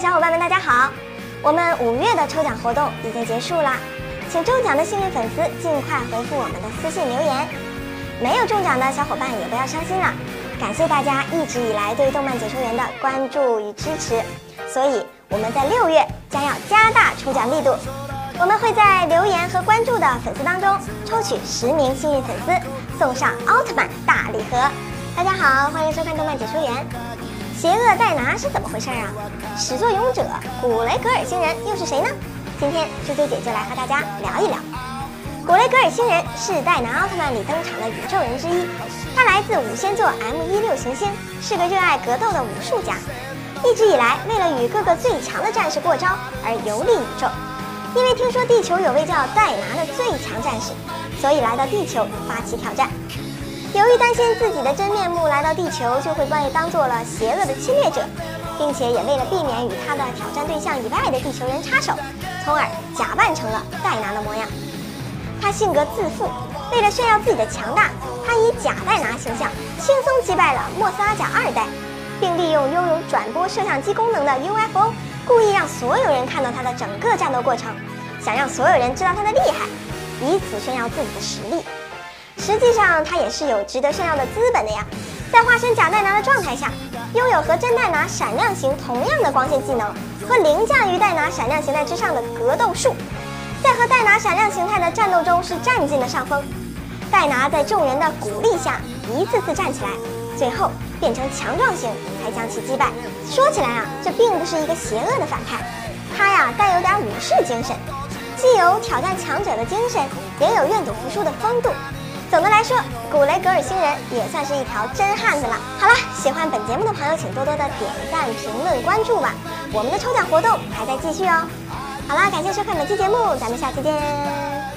小伙伴们，大家好！我们五月的抽奖活动已经结束了，请中奖的幸运粉丝尽快回复我们的私信留言。没有中奖的小伙伴也不要伤心了，感谢大家一直以来对动漫解说员的关注与支持，所以我们在六月将要加大抽奖力度，我们会在留言和关注的粉丝当中抽取十名幸运粉丝，送上奥特曼大礼盒。大家好，欢迎收看动漫解说员。邪恶戴拿是怎么回事啊？始作俑者古雷格尔星人又是谁呢？今天啾啾姐就来和大家聊一聊。古雷格尔星人是戴拿奥特曼里登场的宇宙人之一，他来自五仙座 M 一六行星，是个热爱格斗的武术家。一直以来，为了与各个最强的战士过招而游历宇宙。因为听说地球有位叫戴拿的最强战士，所以来到地球发起挑战。由于担心自己的真面目来到地球就会被当做了邪恶的侵略者，并且也为了避免与他的挑战对象以外的地球人插手，从而假扮成了戴拿的模样。他性格自负，为了炫耀自己的强大，他以假戴拿形象轻松击败了莫斯阿贾二代，并利用拥有转播摄像机功能的 UFO，故意让所有人看到他的整个战斗过程，想让所有人知道他的厉害，以此炫耀自己的实力。实际上，他也是有值得炫耀的资本的呀。在化身假戴拿的状态下，拥有和真戴拿闪亮型同样的光线技能，和凌驾于戴拿闪亮形态之上的格斗术，在和戴拿闪亮形态的战斗中是占尽了上风。戴拿在众人的鼓励下，一次次站起来，最后变成强壮型才将其击败。说起来啊，这并不是一个邪恶的反派，他呀带有点武士精神，既有挑战强者的精神，也有愿赌服输的风度。总的来说，古雷格尔星人也算是一条真汉子了。好了，喜欢本节目的朋友，请多多的点赞、评论、关注吧。我们的抽奖活动还在继续哦。好了，感谢收看本期节目，咱们下期见。